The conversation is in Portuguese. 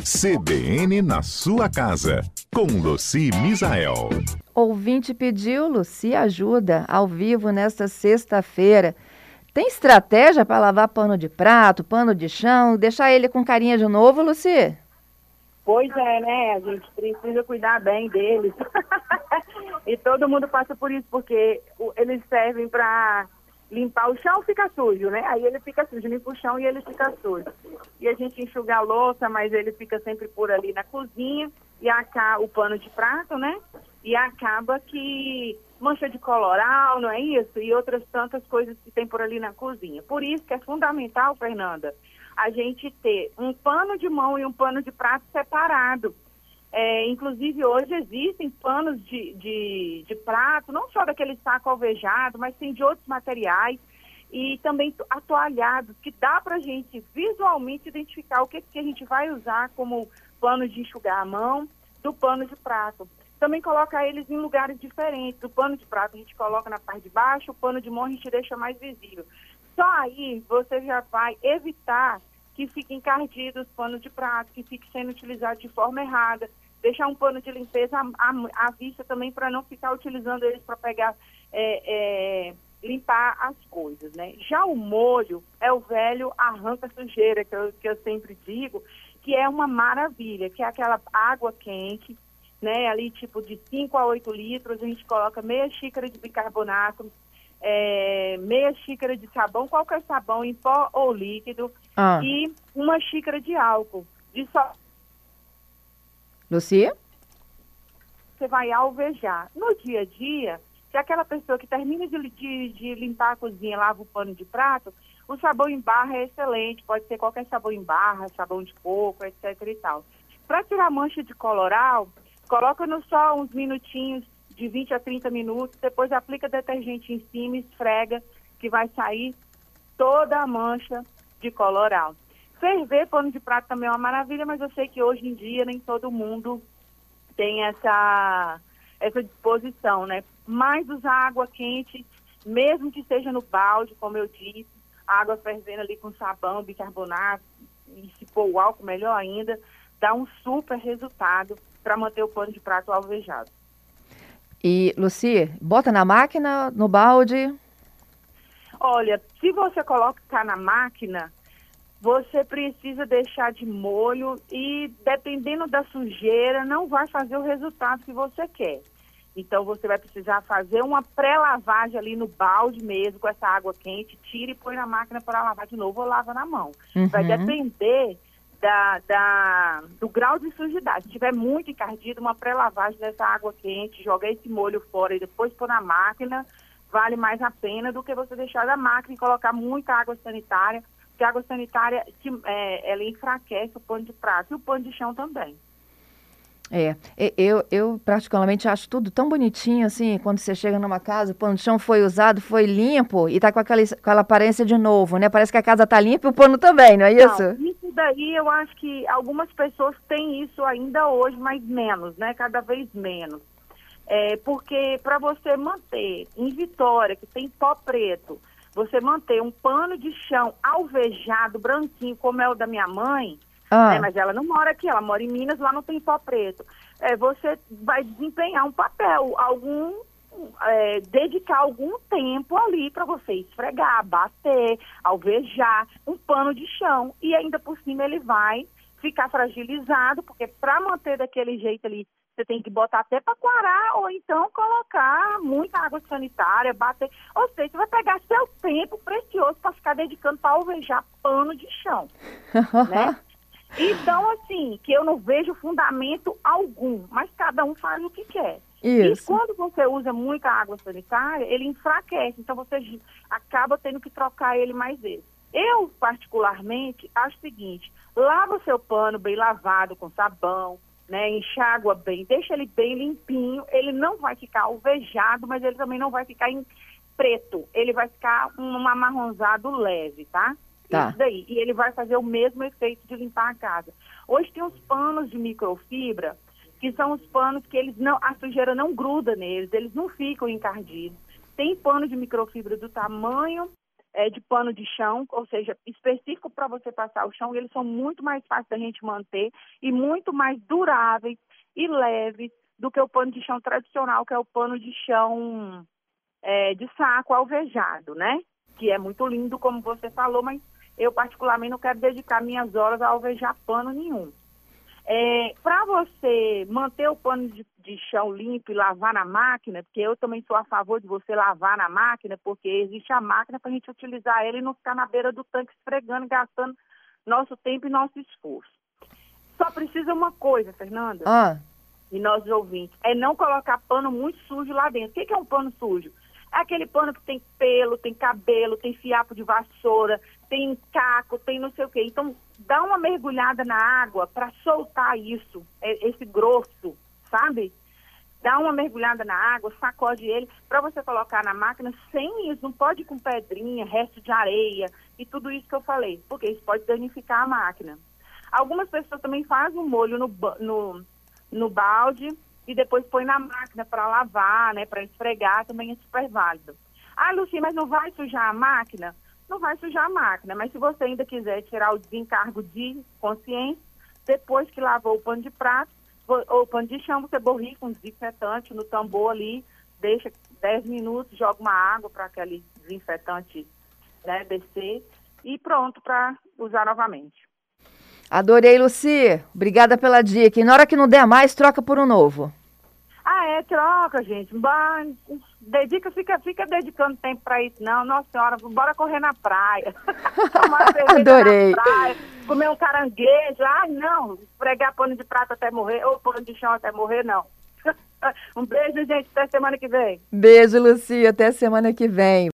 CBN na sua casa, com Luci Misael. Ouvinte pediu, Luci ajuda, ao vivo nesta sexta-feira. Tem estratégia para lavar pano de prato, pano de chão, deixar ele com carinha de novo, Luci? Pois é, né? A gente precisa cuidar bem deles. e todo mundo passa por isso, porque eles servem para limpar o chão fica sujo, né? Aí ele fica sujo, limpa o chão e ele fica sujo. E a gente enxuga a louça, mas ele fica sempre por ali na cozinha e acaba o pano de prato, né? E acaba que mancha de coloral, não é isso? E outras tantas coisas que tem por ali na cozinha. Por isso que é fundamental, Fernanda, a gente ter um pano de mão e um pano de prato separado é, inclusive, hoje existem panos de, de, de, prato, não só daquele saco alvejado, mas tem de outros materiais e também atoalhados, que dá para a gente visualmente identificar o que, que a gente vai usar como pano de enxugar a mão do pano de prato. Também coloca eles em lugares diferentes. O pano de prato a gente coloca na parte de baixo, o pano de mão a gente deixa mais visível. Só aí você já vai evitar que fiquem encardidos os panos de prato, que fiquem sendo utilizados de forma errada. Deixar um pano de limpeza à, à vista também para não ficar utilizando eles para pegar, é, é, limpar as coisas, né? Já o molho é o velho arranca sujeira, que eu, que eu sempre digo, que é uma maravilha, que é aquela água quente, né? Ali tipo de 5 a 8 litros, a gente coloca meia xícara de bicarbonato, é, meia xícara de sabão, qualquer sabão em pó ou líquido, ah. e uma xícara de álcool. De só... Lucia? Você vai alvejar. No dia a dia, se aquela pessoa que termina de, de, de limpar a cozinha lava o pano de prato, o sabão em barra é excelente, pode ser qualquer sabão em barra, sabão de coco, etc e tal. Para tirar mancha de coloral, coloca no sol uns minutinhos de 20 a 30 minutos, depois aplica detergente em cima, esfrega, que vai sair toda a mancha de coloral. Ferver pano de prato também é uma maravilha, mas eu sei que hoje em dia nem todo mundo tem essa, essa disposição, né? Mas usar água quente, mesmo que seja no balde, como eu disse, água fervendo ali com sabão, bicarbonato, e se pôr o álcool, melhor ainda, dá um super resultado para manter o pano de prato alvejado. E, Luci, bota na máquina, no balde? Olha, se você colocar na máquina, você precisa deixar de molho e, dependendo da sujeira, não vai fazer o resultado que você quer. Então, você vai precisar fazer uma pré-lavagem ali no balde mesmo, com essa água quente, tira e põe na máquina para lavar de novo ou lava na mão. Uhum. Vai depender da, da, do grau de sujidade. Se tiver muito encardido, uma pré-lavagem dessa água quente, jogar esse molho fora e depois pôr na máquina, vale mais a pena do que você deixar da máquina e colocar muita água sanitária, porque a água sanitária é, ela enfraquece o pano de prato e o pano de chão também. É, eu, eu particularmente acho tudo tão bonitinho assim, quando você chega numa casa, o pano de chão foi usado, foi limpo e tá com aquela, aquela aparência de novo, né? Parece que a casa tá limpa e o pano também, não é isso? Não, isso daí eu acho que algumas pessoas têm isso ainda hoje, mas menos, né? Cada vez menos. É, porque para você manter em Vitória, que tem pó preto, você manter um pano de chão alvejado, branquinho, como é o da minha mãe, ah. Né, mas ela não mora aqui, ela mora em Minas, lá não tem pó preto. É, você vai desempenhar um papel, algum é, dedicar algum tempo ali para você esfregar, bater, alvejar um pano de chão e ainda por cima ele vai ficar fragilizado, porque para manter daquele jeito ali, você tem que botar até para coarar ou então colocar muita água sanitária, bater. Ou seja, você vai pegar seu tempo precioso para ficar dedicando para alvejar pano de chão, né? Então, assim, que eu não vejo fundamento algum, mas cada um faz o que quer. Isso. E quando você usa muita água sanitária, ele enfraquece, então você acaba tendo que trocar ele mais vezes. Eu, particularmente, acho o seguinte, lava o seu pano bem lavado com sabão, né, enxágua bem, deixa ele bem limpinho, ele não vai ficar alvejado, mas ele também não vai ficar em preto, ele vai ficar um amarronzado leve, tá? Tá. Isso daí. E ele vai fazer o mesmo efeito de limpar a casa. Hoje tem os panos de microfibra, que são os panos que eles não, a sujeira não gruda neles, eles não ficam encardidos. Tem pano de microfibra do tamanho é, de pano de chão, ou seja, específico para você passar o chão, e eles são muito mais fáceis da gente manter e muito mais duráveis e leves do que o pano de chão tradicional, que é o pano de chão é, de saco alvejado, né? Que é muito lindo, como você falou, mas eu particularmente não quero dedicar minhas horas a alvejar pano nenhum. É, para você manter o pano de, de, chão limpo e lavar na máquina, porque eu também sou a favor de você lavar na máquina, porque existe a máquina para a gente utilizar ela e não ficar na beira do tanque esfregando, gastando nosso tempo e nosso esforço. Só precisa uma coisa, Fernanda, ah. e nossos ouvintes, é não colocar pano muito sujo lá dentro. O que é um pano sujo? É aquele pano que tem pelo, tem cabelo, tem fiapo de vassoura, tem caco, tem não sei o quê. Então, dá uma mergulhada na água para soltar isso, é, esse grosso, sabe? Dá uma mergulhada na água, sacode ele, para você colocar na máquina sem isso. Não pode com pedrinha, resto de areia e tudo isso que eu falei, porque isso pode danificar a máquina. Algumas pessoas também fazem um molho no, no, no balde e depois põe na máquina para lavar, né, para esfregar, também é super válido. Ah, Luci, mas não vai sujar a máquina? Não vai sujar a máquina. Mas se você ainda quiser tirar o desencargo de consciência, depois que lavou o pano de prato ou o pano de chão, você borrifa um desinfetante no tambor ali, deixa 10 minutos, joga uma água para aquele desinfetante né, descer e pronto para usar novamente. Adorei, Luci. Obrigada pela dica. E na hora que não der mais, troca por um novo. Troca, gente. Dedica, fica, fica dedicando tempo para isso, não. Nossa senhora, bora correr na praia. Tomar Adorei. na praia, comer um caranguejo. Ah, não, pregar pano de prata até morrer, ou pano de chão até morrer, não. um beijo, gente. Até semana que vem. Beijo, Lucia. Até semana que vem.